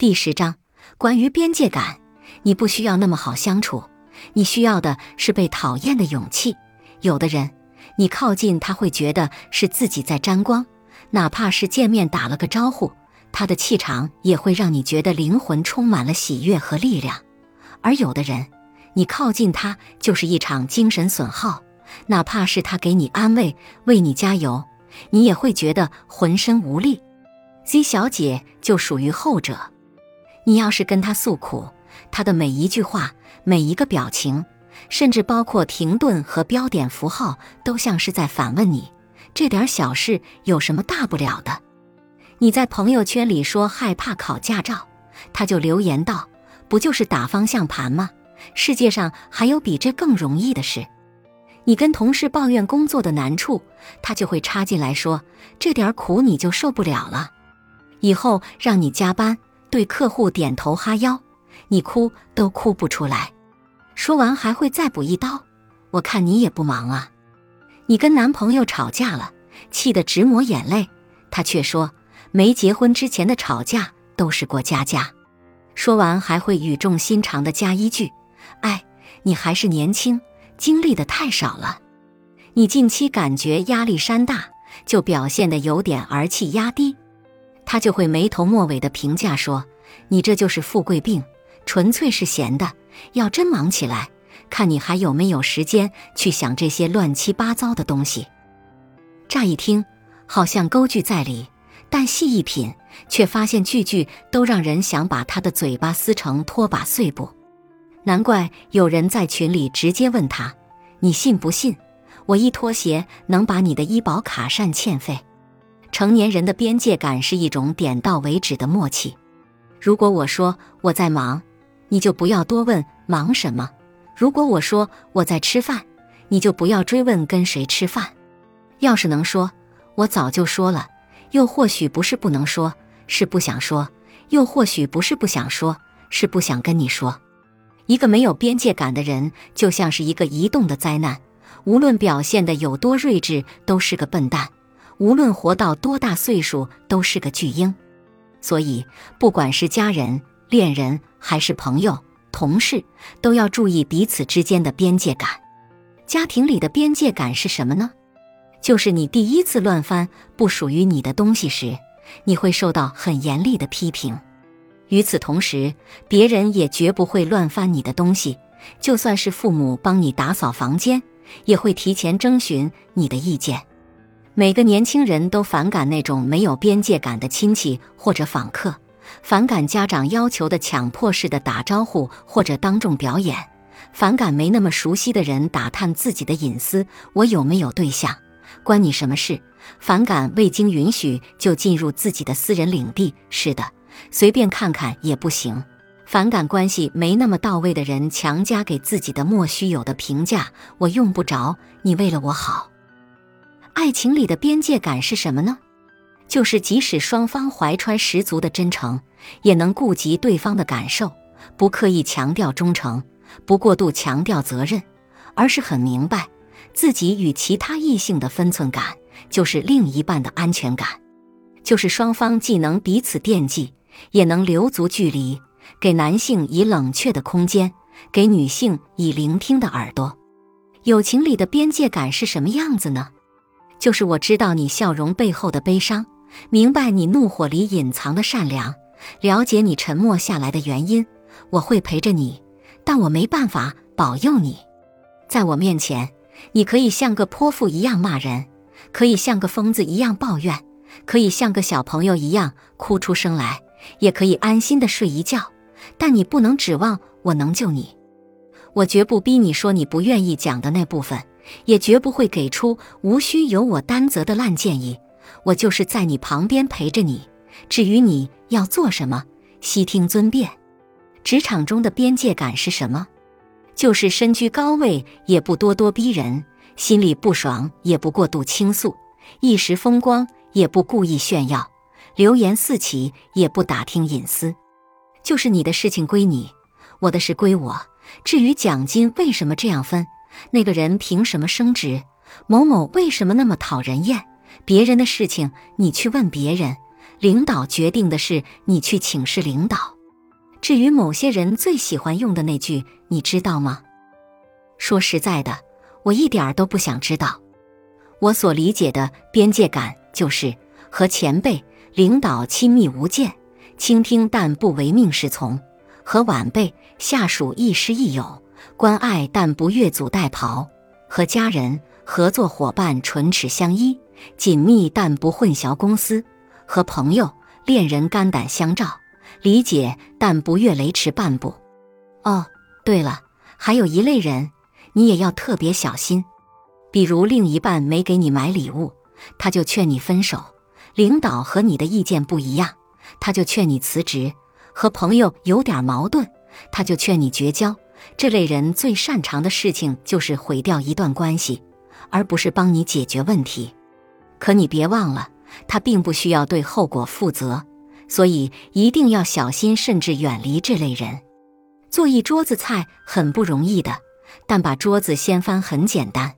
第十章关于边界感，你不需要那么好相处，你需要的是被讨厌的勇气。有的人，你靠近他会觉得是自己在沾光，哪怕是见面打了个招呼，他的气场也会让你觉得灵魂充满了喜悦和力量。而有的人，你靠近他就是一场精神损耗，哪怕是他给你安慰、为你加油，你也会觉得浑身无力。Z 小姐就属于后者。你要是跟他诉苦，他的每一句话、每一个表情，甚至包括停顿和标点符号，都像是在反问你：这点小事有什么大不了的？你在朋友圈里说害怕考驾照，他就留言道：“不就是打方向盘吗？世界上还有比这更容易的事。”你跟同事抱怨工作的难处，他就会插进来说：“这点苦你就受不了了？以后让你加班。”对客户点头哈腰，你哭都哭不出来。说完还会再补一刀。我看你也不忙啊。你跟男朋友吵架了，气得直抹眼泪，他却说没结婚之前的吵架都是过家家。说完还会语重心长的加一句：“哎，你还是年轻，经历的太少了。”你近期感觉压力山大，就表现的有点儿气压低。他就会没头没尾的评价说：“你这就是富贵病，纯粹是闲的。要真忙起来，看你还有没有时间去想这些乱七八糟的东西。”乍一听好像勾句在理，但细一品，却发现句句都让人想把他的嘴巴撕成拖把碎布。难怪有人在群里直接问他：“你信不信，我一脱鞋能把你的医保卡赡欠费？”成年人的边界感是一种点到为止的默契。如果我说我在忙，你就不要多问忙什么；如果我说我在吃饭，你就不要追问跟谁吃饭。要是能说，我早就说了；又或许不是不能说，是不想说；又或许不是不想说，是不想跟你说。一个没有边界感的人，就像是一个移动的灾难，无论表现的有多睿智，都是个笨蛋。无论活到多大岁数，都是个巨婴。所以，不管是家人、恋人，还是朋友、同事，都要注意彼此之间的边界感。家庭里的边界感是什么呢？就是你第一次乱翻不属于你的东西时，你会受到很严厉的批评。与此同时，别人也绝不会乱翻你的东西。就算是父母帮你打扫房间，也会提前征询你的意见。每个年轻人都反感那种没有边界感的亲戚或者访客，反感家长要求的强迫式的打招呼或者当众表演，反感没那么熟悉的人打探自己的隐私，我有没有对象，关你什么事？反感未经允许就进入自己的私人领地，是的，随便看看也不行。反感关系没那么到位的人强加给自己的莫须有的评价，我用不着你为了我好。爱情里的边界感是什么呢？就是即使双方怀揣十足的真诚，也能顾及对方的感受，不刻意强调忠诚，不过度强调责任，而是很明白自己与其他异性的分寸感，就是另一半的安全感，就是双方既能彼此惦记，也能留足距离，给男性以冷却的空间，给女性以聆听的耳朵。友情里的边界感是什么样子呢？就是我知道你笑容背后的悲伤，明白你怒火里隐藏的善良，了解你沉默下来的原因。我会陪着你，但我没办法保佑你。在我面前，你可以像个泼妇一样骂人，可以像个疯子一样抱怨，可以像个小朋友一样哭出声来，也可以安心的睡一觉。但你不能指望我能救你。我绝不逼你说你不愿意讲的那部分。也绝不会给出无需由我担责的烂建议，我就是在你旁边陪着你。至于你要做什么，悉听尊便。职场中的边界感是什么？就是身居高位也不咄咄逼人，心里不爽也不过度倾诉，一时风光也不故意炫耀，流言四起也不打听隐私。就是你的事情归你，我的事归我。至于奖金为什么这样分？那个人凭什么升职？某某为什么那么讨人厌？别人的事情你去问别人，领导决定的事，你去请示领导。至于某些人最喜欢用的那句，你知道吗？说实在的，我一点儿都不想知道。我所理解的边界感，就是和前辈、领导亲密无间，倾听但不唯命是从；和晚辈、下属亦师亦友，关爱但不越俎代庖；和家人、合作伙伴唇齿相依，紧密但不混淆公私；和朋友、恋人肝胆相照。理解，但不越雷池半步。哦，对了，还有一类人，你也要特别小心。比如另一半没给你买礼物，他就劝你分手；领导和你的意见不一样，他就劝你辞职；和朋友有点矛盾，他就劝你绝交。这类人最擅长的事情就是毁掉一段关系，而不是帮你解决问题。可你别忘了，他并不需要对后果负责。所以一定要小心，甚至远离这类人。做一桌子菜很不容易的，但把桌子掀翻很简单。